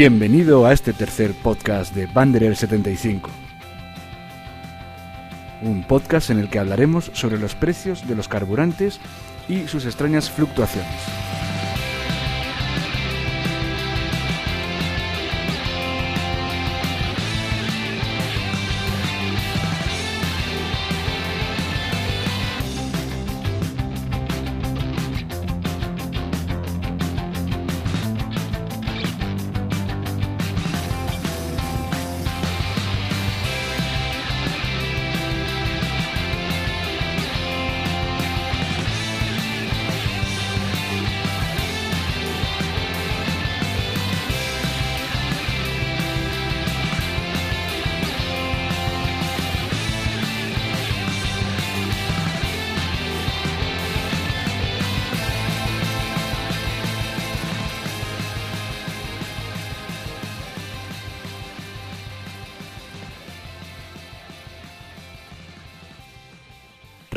Bienvenido a este tercer podcast de Banderer 75. Un podcast en el que hablaremos sobre los precios de los carburantes y sus extrañas fluctuaciones.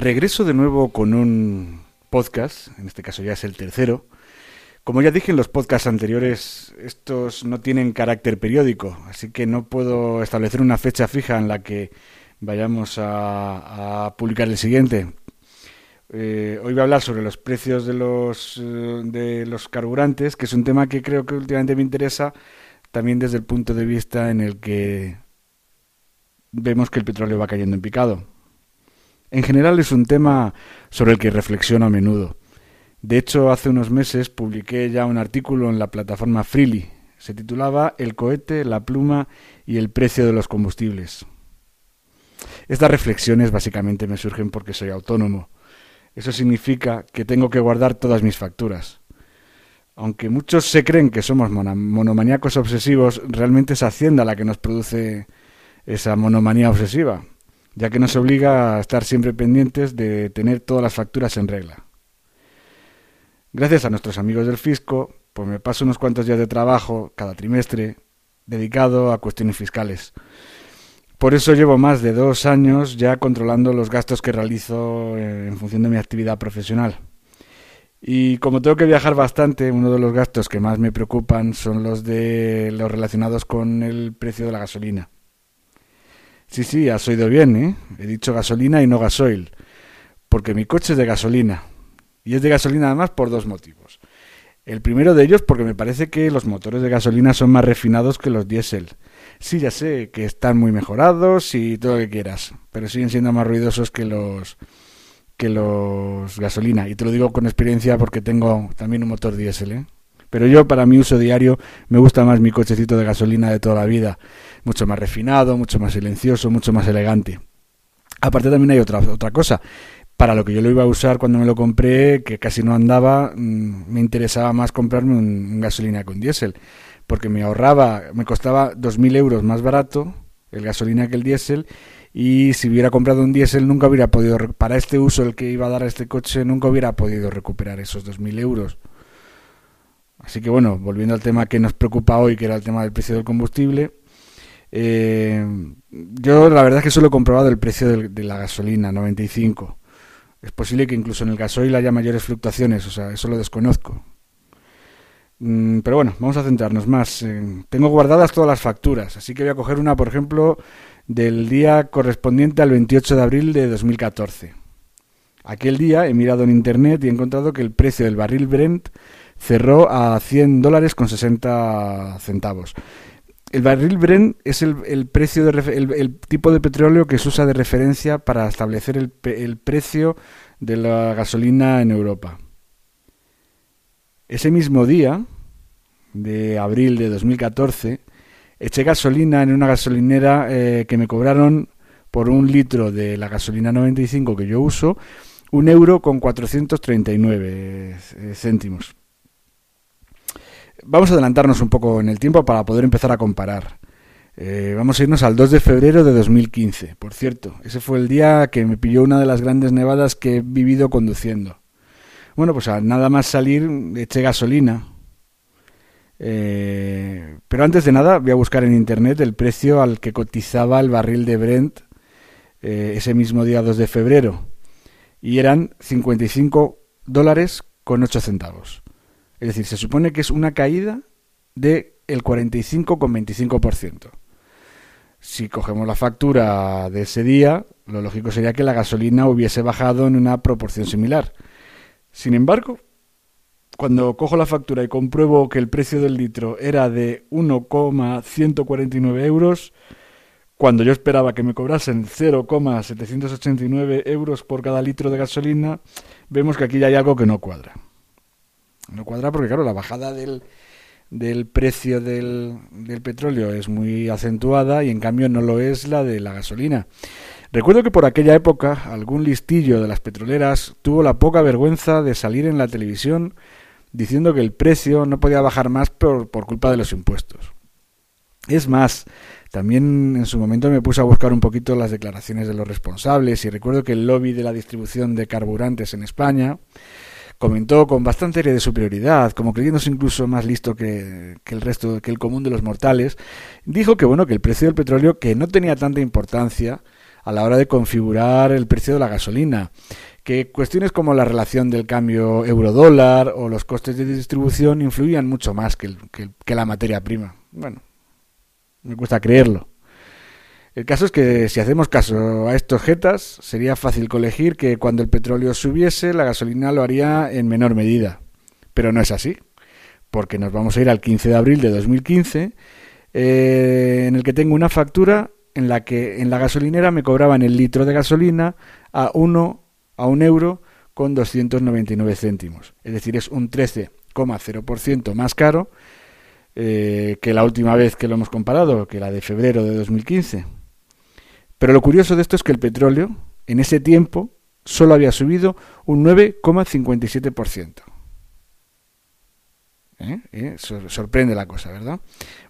Regreso de nuevo con un podcast, en este caso ya es el tercero. Como ya dije en los podcasts anteriores, estos no tienen carácter periódico, así que no puedo establecer una fecha fija en la que vayamos a, publicar el siguiente. Eh, hoy voy a hablar sobre los precios de los, eh, de los carburantes, que es un tema que creo que últimamente me interesa también desde el punto de vista en el que vemos que el petróleo va cayendo en picado. En general es un tema sobre el que reflexiono a menudo. De hecho, hace unos meses publiqué ya un artículo en la plataforma Freely. Se titulaba El cohete, la pluma y el precio de los combustibles. Estas reflexiones básicamente me surgen porque soy autónomo. Eso significa que tengo que guardar todas mis facturas. Aunque muchos se creen que somos monomaníacos obsesivos, realmente es Hacienda la que nos produce esa monomanía obsesiva ya que nos obliga a estar siempre pendientes de tener todas las facturas en regla. Gracias a nuestros amigos del fisco, pues me paso unos cuantos días de trabajo cada trimestre dedicado a cuestiones fiscales. Por eso llevo más de dos años ya controlando los gastos que realizo eh, en función de mi actividad profesional. Y como tengo que viajar bastante, uno de los gastos que más me preocupan son los de los relacionados con el precio de la gasolina. Sí, sí, has oído bien, ¿eh? He dicho gasolina y no gasoil. Porque mi coche es de gasolina. Y es de gasolina además por dos motivos. El primero de ellos porque me parece que los motores de gasolina son más refinados que los diésel. Sí, ya sé que están muy mejorados y todo lo que quieras, pero siguen siendo más ruidosos que los que los gasolina. Y te lo digo con experiencia porque tengo también un motor diésel, ¿eh? Pero yo, para mi uso diario, me gusta más mi cochecito de gasolina de toda la vida. Mucho más refinado, mucho más silencioso, mucho más elegante. Aparte también hay otra, otra cosa. Para lo que yo lo iba a usar cuando me lo compré, que casi no andaba, mm, me interesaba más comprarme un, gasolina con diésel. Porque me ahorraba, me costaba 2.000 euros más barato el gasolina que el diésel y si hubiera comprado un diésel nunca hubiera podido, para este uso el que iba a dar a este coche, nunca hubiera podido recuperar esos 2.000 euros. Así que bueno, volviendo al tema que nos preocupa hoy, que era el tema del precio del combustible, eh, yo la verdad es que solo he comprobado el precio de, la gasolina, 95. Es posible que incluso en el gasoil haya mayores fluctuaciones, o sea, eso lo desconozco. Mm, pero bueno, vamos a centrarnos más. tengo guardadas todas las facturas, así que voy a coger una, por ejemplo, del día correspondiente al 28 de abril de 2014. Aquel día he mirado en internet y he encontrado que el precio del barril Brent cerró a 100 dólares con 60 centavos. El barril Brent es el, precio de, el, tipo de petróleo que se usa de referencia para establecer el, el precio de la gasolina en Europa. Ese mismo día, de abril de 2014, eché gasolina en una gasolinera eh, que me cobraron por un litro de la gasolina 95 que yo uso, un euro con 439 eh, céntimos. Vamos a adelantarnos un poco en el tiempo para poder empezar a comparar. Eh, vamos a irnos al 2 de febrero de 2015. Por cierto, ese fue el día que me pilló una de las grandes nevadas que he vivido conduciendo. Bueno, pues nada más salir eché gasolina. Eh, pero antes de nada voy a buscar en internet el precio al que cotizaba el barril de Brent eh, ese mismo día 2 de febrero. Y eran 55 dólares con 8 centavos. Es decir, se supone que es una caída del 45,25%. Si cogemos la factura de ese día, lo lógico sería que la gasolina hubiese bajado en una proporción similar. Sin embargo, cuando cojo la factura y compruebo que el precio del litro era de 1,149 euros, cuando yo esperaba que me cobrasen 0,789 euros por cada litro de gasolina, vemos que aquí ya hay algo que no cuadra. No cuadra porque, claro, la bajada del, del precio del, petróleo es muy acentuada y en cambio no lo es la de la gasolina. Recuerdo que por aquella época algún listillo de las petroleras tuvo la poca vergüenza de salir en la televisión diciendo que el precio no podía bajar más por, por culpa de los impuestos. Es más, también en su momento me puse a buscar un poquito las declaraciones de los responsables y recuerdo que el lobby de la distribución de carburantes en España comentó con bastante aire de superioridad, como creyéndose incluso más listo que, el resto, que el común de los mortales, dijo que bueno, que el precio del petróleo que no tenía tanta importancia a la hora de configurar el precio de la gasolina, que cuestiones como la relación del cambio euro-dólar o los costes de distribución influían mucho más que, que la materia prima. Bueno, me cuesta creerlo. El caso es que si hacemos caso a estos jetas, sería fácil colegir que cuando el petróleo subiese, la gasolina lo haría en menor medida. Pero no es así, porque nos vamos a ir al 15 de abril de 2015, eh, en el que tengo una factura en la que en la gasolinera me cobraban el litro de gasolina a 1 a un euro con 299 céntimos. Es decir, es un 13,0% más caro eh, que la última vez que lo hemos comparado, que la de febrero de 2015. Pero lo curioso de esto es que el petróleo, en ese tiempo, solo había subido un 9,57%. ¿Eh? ¿Eh? Sorprende la cosa, ¿verdad?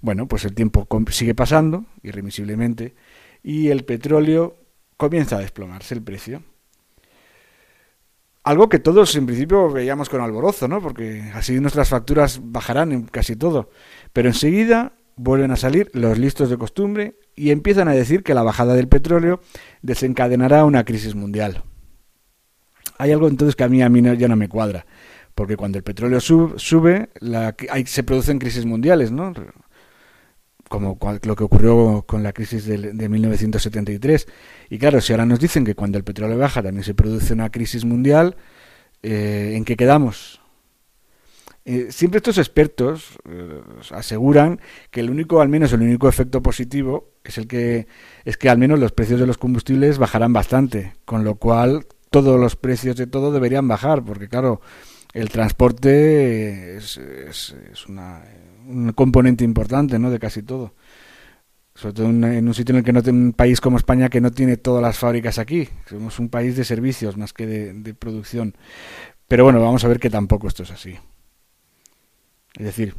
Bueno, pues el tiempo sigue pasando, irremisiblemente, y el petróleo comienza a desplomarse el precio. Algo que todos en principio veíamos con alborozo, ¿no? Porque así nuestras facturas bajarán en casi todo. Pero enseguida vuelven a salir los listos de costumbre y empiezan a decir que la bajada del petróleo desencadenará una crisis mundial. Hay algo entonces que a mí, a mí ya no me cuadra, porque cuando el petróleo sube, la, hay, se producen crisis mundiales, ¿no? Como lo que ocurrió con la crisis de, de 1973. Y claro, si ahora nos dicen que cuando el petróleo baja también se produce una crisis mundial, eh, ¿en qué quedamos? Eh, siempre estos expertos eh, aseguran que el único, al menos el único efecto positivo es el que es que al menos los precios de los combustibles bajarán bastante, con lo cual todos los precios de todo deberían bajar, porque claro, el transporte es, es, un componente importante, ¿no? De casi todo. Sobre todo en, un sitio en el que no tiene un país como España que no tiene todas las fábricas aquí. Somos un país de servicios más que de producción. Pero bueno, vamos a ver que tampoco esto es así. Es decir,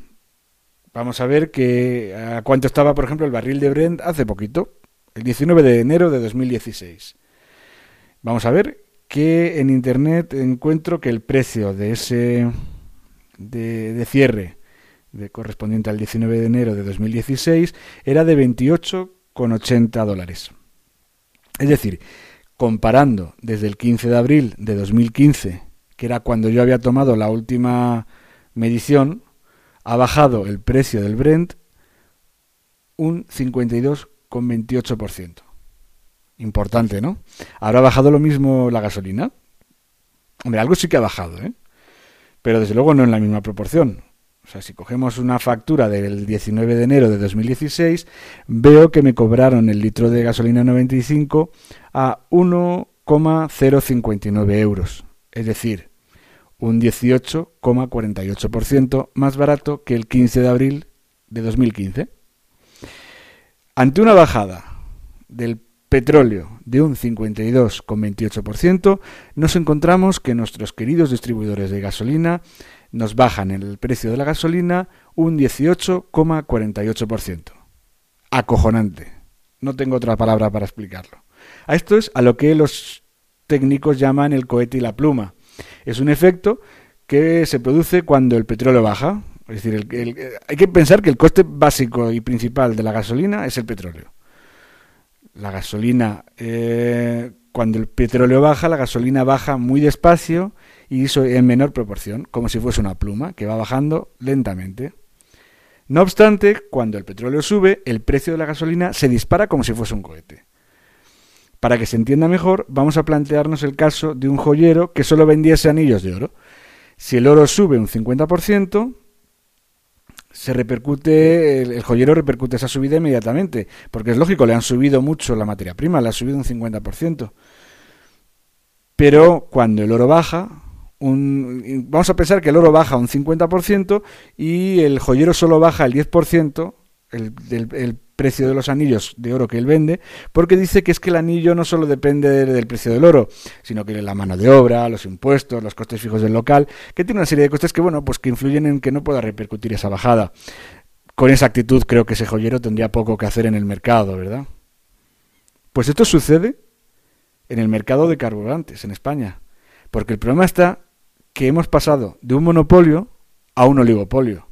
vamos a ver que a cuánto estaba, por ejemplo, el barril de Brent hace poquito, el 19 de enero de 2016. Vamos a ver que en internet encuentro que el precio de ese de, cierre correspondiente al 19 de enero de 2016 era de 28,80 dólares. Es decir, comparando desde el 15 de abril de 2015, que era cuando yo había tomado la última medición, ha bajado el precio del Brent un 52,28%. Importante, ¿no? ¿Habrá bajado lo mismo la gasolina? Hombre, algo sí que ha bajado, ¿eh? Pero desde luego no en la misma proporción. O sea, si cogemos una factura del 19 de enero de 2016, veo que me cobraron el litro de gasolina 95 a 1,059 euros. Es decir, un 18,48% más barato que el 15 de abril de 2015. Ante una bajada del petróleo de un 52,28%, nos encontramos que nuestros queridos distribuidores de gasolina nos bajan el precio de la gasolina un 18,48%. Acojonante. No tengo otra palabra para explicarlo. A esto es a lo que los técnicos llaman el cohete y la pluma es un efecto que se produce cuando el petróleo baja. Es decir, hay que pensar que el coste básico y principal de la gasolina es el petróleo. La gasolina, eh, cuando el petróleo baja, la gasolina baja muy despacio y eso en menor proporción, como si fuese una pluma que va bajando lentamente. No obstante, cuando el petróleo sube, el precio de la gasolina se dispara como si fuese un cohete. Para que se entienda mejor, vamos a plantearnos el caso de un joyero que solo vendiese anillos de oro. Si el oro sube un 50%, se repercute, el, joyero repercute esa subida inmediatamente, porque es lógico, le han subido mucho la materia prima, le ha subido un 50%. Pero cuando el oro baja, un, vamos a pensar que el oro baja un 50% y el joyero solo baja el 10%, el, el, precio de los anillos de oro que él vende, porque dice que es que el anillo no solo depende del, precio del oro, sino que la mano de obra, los impuestos, los costes fijos del local, que tiene una serie de costes que, bueno, pues que influyen en que no pueda repercutir esa bajada. Con esa actitud creo que ese joyero tendría poco que hacer en el mercado, ¿verdad? Pues esto sucede en el mercado de carburantes en España, porque el problema está que hemos pasado de un monopolio a un oligopolio,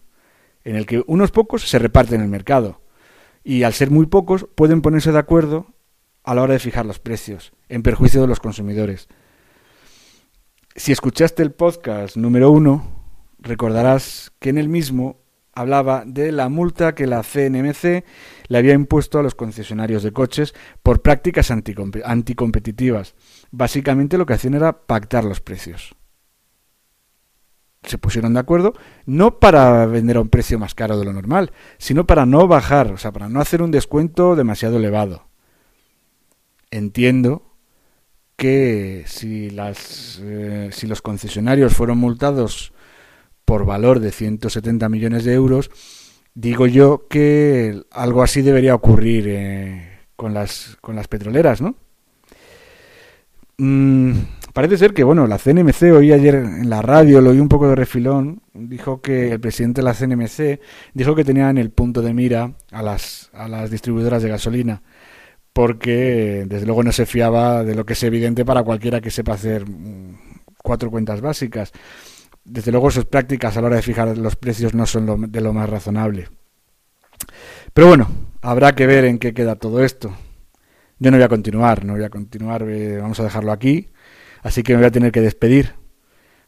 en el que unos pocos se reparten el mercado y al ser muy pocos pueden ponerse de acuerdo a la hora de fijar los precios, en perjuicio de los consumidores. Si escuchaste el podcast número uno, recordarás que en el mismo hablaba de la multa que la CNMC le había impuesto a los concesionarios de coches por prácticas anticompetitivas. Básicamente lo que hacían era pactar los precios se pusieron de acuerdo no para vender a un precio más caro de lo normal, sino para no bajar, o sea, para no hacer un descuento demasiado elevado. Entiendo que si, las, eh, si los concesionarios fueron multados por valor de 170 millones de euros, digo yo que algo así debería ocurrir eh, con, las, con las petroleras, ¿no? Mm, Parece ser que, bueno, la CNMC hoy ayer en la radio, lo oí un poco de refilón, dijo que el presidente de la CNMC dijo que tenía en el punto de mira a las, a las distribuidoras de gasolina, porque desde luego no se fiaba de lo que es evidente para cualquiera que sepa hacer mm, cuatro cuentas básicas. Desde luego sus prácticas a la hora de fijar los precios no son de lo más razonable. Pero bueno, habrá que ver en qué queda todo esto. Yo no voy a continuar, no voy a continuar, vamos a dejarlo aquí. Así que me voy a tener que despedir.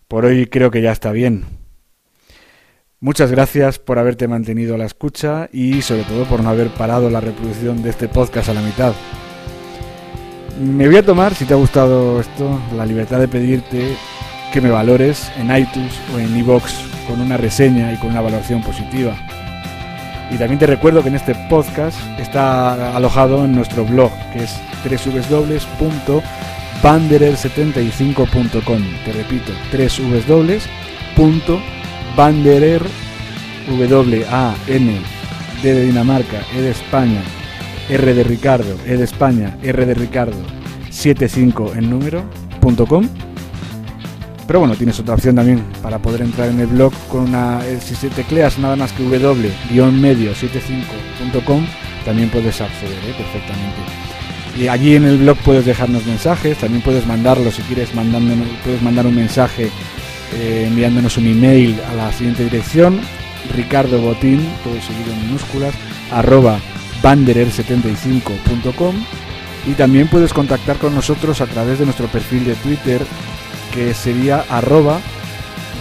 Por hoy creo que ya está bien. Muchas gracias por haberte mantenido a la escucha y sobre todo por no haber parado la reproducción de este podcast a la mitad. Me voy a tomar, si te ha gustado esto, la libertad de pedirte que me valores en iTunes o en iVoox con una reseña y con una valoración positiva. Y también te recuerdo que en este podcast está alojado en nuestro blog, que es www banderer75.com. Te repito, tres www.banderer, W A N D de Dinamarca, E de España, R de Ricardo, E de España, R de Ricardo, 75 en número.com. Pero bueno, tienes otra opción también para poder entrar en el blog con una. Eh, si te tecleas nada más que w-medio75.com, también puedes acceder ¿eh? perfectamente. Y allí en el blog puedes dejarnos mensajes, también puedes mandarlo si quieres, puedes mandar un mensaje eh, enviándonos un email a la siguiente dirección, Ricardo Botín, todo seguido en minúsculas, arroba banderer75.com y también puedes contactar con nosotros a través de nuestro perfil de Twitter que sería arroba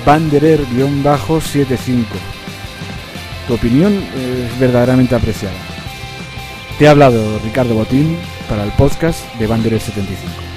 banderer-75. Tu opinión es verdaderamente apreciada. Te ha hablado Ricardo Botín para el podcast de Banderer 75.